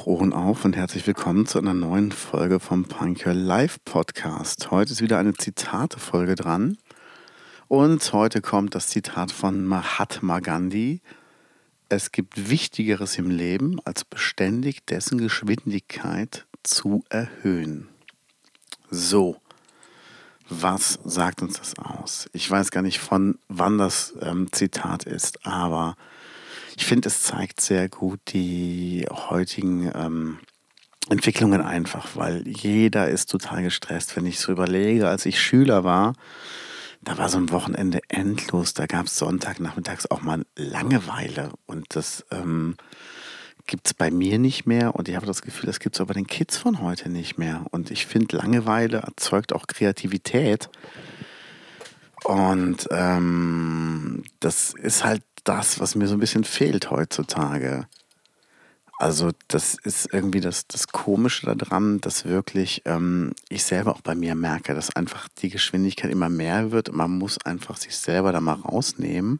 So, Hände hoch, Ohren auf und herzlich willkommen zu einer neuen Folge vom Punk Your Life Podcast. Heute ist wieder eine Zitate-Folge dran. Und heute kommt das Zitat von Mahatma Gandhi. Es gibt Wichtigeres im Leben, als beständig dessen Geschwindigkeit zu erhöhen. So, was sagt uns das aus? Ich weiß gar nicht, von wann das ähm, Zitat ist, aber ich finde, es zeigt sehr gut die heutigen ähm, Entwicklungen einfach, weil jeder ist total gestresst. Wenn ich so überlege, als ich Schüler war, da war so ein Wochenende endlos. Da gab es Sonntagnachmittags auch mal Langeweile. Und das ähm, gibt es bei mir nicht mehr. Und ich habe das Gefühl, das gibt es aber den Kids von heute nicht mehr. Und ich finde, Langeweile erzeugt auch Kreativität. Und ähm, das ist halt das, was mir so ein bisschen fehlt heutzutage. Also das ist irgendwie das, das Komische daran, dass wirklich ähm, ich selber auch bei mir merke, dass einfach die Geschwindigkeit immer mehr wird. Man muss einfach sich selber da mal rausnehmen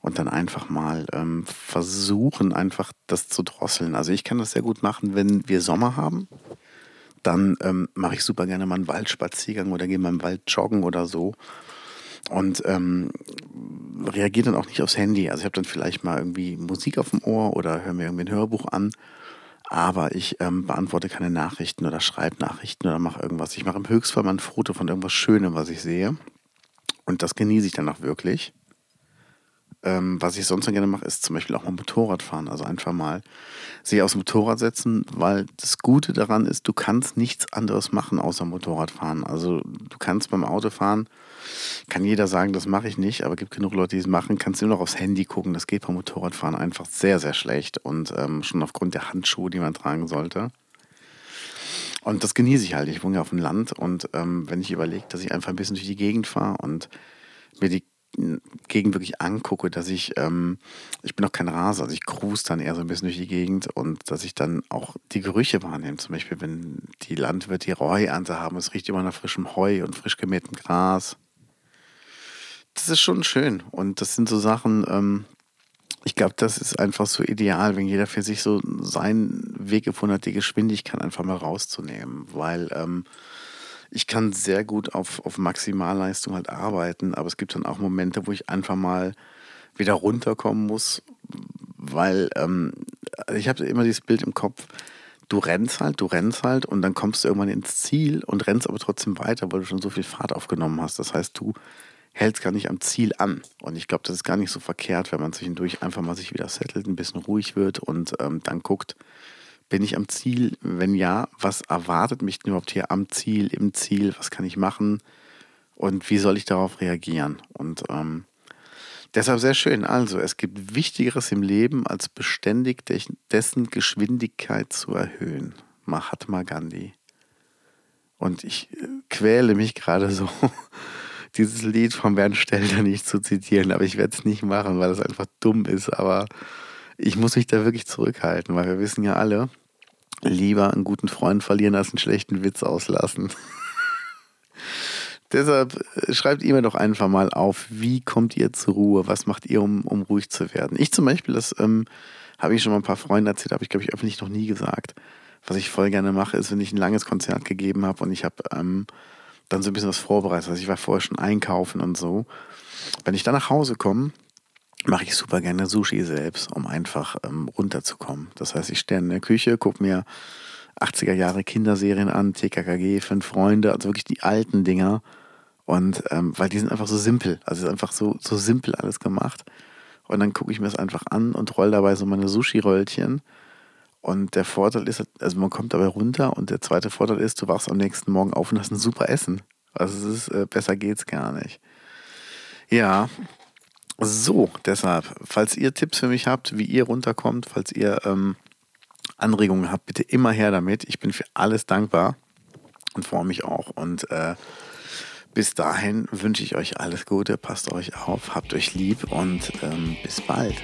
und dann einfach mal ähm, versuchen, einfach das zu drosseln. Also ich kann das sehr gut machen, wenn wir Sommer haben. Dann ähm, mache ich super gerne mal einen Waldspaziergang oder gehe mal im Wald joggen oder so und ähm, reagiere dann auch nicht aufs Handy. Also ich habe dann vielleicht mal irgendwie Musik auf dem Ohr oder höre mir irgendwie ein Hörbuch an, aber ich ähm, beantworte keine Nachrichten oder schreibe Nachrichten oder mache irgendwas. Ich mache im Höchstfall mal ein Foto von irgendwas Schönem, was ich sehe und das genieße ich dann auch wirklich. Ähm, was ich sonst noch gerne mache, ist zum Beispiel auch mal Motorrad fahren. Also einfach mal sich aufs Motorrad setzen, weil das Gute daran ist, du kannst nichts anderes machen außer Motorrad fahren. Also du kannst beim Autofahren kann jeder sagen, das mache ich nicht, aber gibt genug Leute, die es machen. Kannst du nur noch aufs Handy gucken. Das geht beim Motorradfahren einfach sehr, sehr schlecht und ähm, schon aufgrund der Handschuhe, die man tragen sollte. Und das genieße ich halt. Ich wohne ja auf dem Land und ähm, wenn ich überlege, dass ich einfach ein bisschen durch die Gegend fahre und mir die Gegend wirklich angucke, dass ich, ähm, ich bin auch kein Raser, also ich cruise dann eher so ein bisschen durch die Gegend und dass ich dann auch die Gerüche wahrnehme. Zum Beispiel, wenn die Landwirte ihre Heuernte haben, es riecht immer nach frischem Heu und frisch gemähtem Gras das ist schon schön. Und das sind so Sachen, ähm, ich glaube, das ist einfach so ideal, wenn jeder für sich so seinen Weg gefunden hat, die Geschwindigkeit einfach mal rauszunehmen. Weil ähm, ich kann sehr gut auf, auf Maximalleistung halt arbeiten, aber es gibt dann auch Momente, wo ich einfach mal wieder runterkommen muss, weil ähm, ich habe immer dieses Bild im Kopf, du rennst halt, du rennst halt und dann kommst du irgendwann ins Ziel und rennst aber trotzdem weiter, weil du schon so viel Fahrt aufgenommen hast. Das heißt, du hält es gar nicht am Ziel an. Und ich glaube, das ist gar nicht so verkehrt, wenn man zwischendurch einfach mal sich wieder settelt, ein bisschen ruhig wird und ähm, dann guckt, bin ich am Ziel? Wenn ja, was erwartet mich denn überhaupt hier am Ziel, im Ziel? Was kann ich machen? Und wie soll ich darauf reagieren? Und ähm, deshalb sehr schön. Also, es gibt Wichtigeres im Leben, als beständig dessen Geschwindigkeit zu erhöhen. Mahatma Gandhi. Und ich äh, quäle mich gerade so dieses Lied von Bernd Stelter nicht zu zitieren, aber ich werde es nicht machen, weil es einfach dumm ist. Aber ich muss mich da wirklich zurückhalten, weil wir wissen ja alle, lieber einen guten Freund verlieren als einen schlechten Witz auslassen. Deshalb äh, schreibt ihr mir doch einfach mal auf, wie kommt ihr zur Ruhe? Was macht ihr, um, um ruhig zu werden? Ich zum Beispiel, das ähm, habe ich schon mal ein paar Freunden erzählt, habe ich, glaube ich, öffentlich noch nie gesagt. Was ich voll gerne mache, ist, wenn ich ein langes Konzert gegeben habe und ich habe ähm, dann so ein bisschen was vorbereitet. Also ich war vorher schon einkaufen und so. Wenn ich dann nach Hause komme, mache ich super gerne Sushi selbst, um einfach ähm, runterzukommen. Das heißt, ich stehe in der Küche, gucke mir 80er Jahre Kinderserien an, TKKG, Fünf Freunde, also wirklich die alten Dinger. Und ähm, weil die sind einfach so simpel. Also ist einfach so, so simpel alles gemacht. Und dann gucke ich mir das einfach an und roll dabei so meine Sushi-Röllchen und der Vorteil ist, also man kommt dabei runter und der zweite Vorteil ist, du wachst am nächsten Morgen auf und hast ein super Essen. Also es ist, äh, besser geht's gar nicht. Ja, so, deshalb, falls ihr Tipps für mich habt, wie ihr runterkommt, falls ihr ähm, Anregungen habt, bitte immer her damit. Ich bin für alles dankbar und freue mich auch. Und äh, bis dahin wünsche ich euch alles Gute, passt euch auf, habt euch lieb und ähm, bis bald.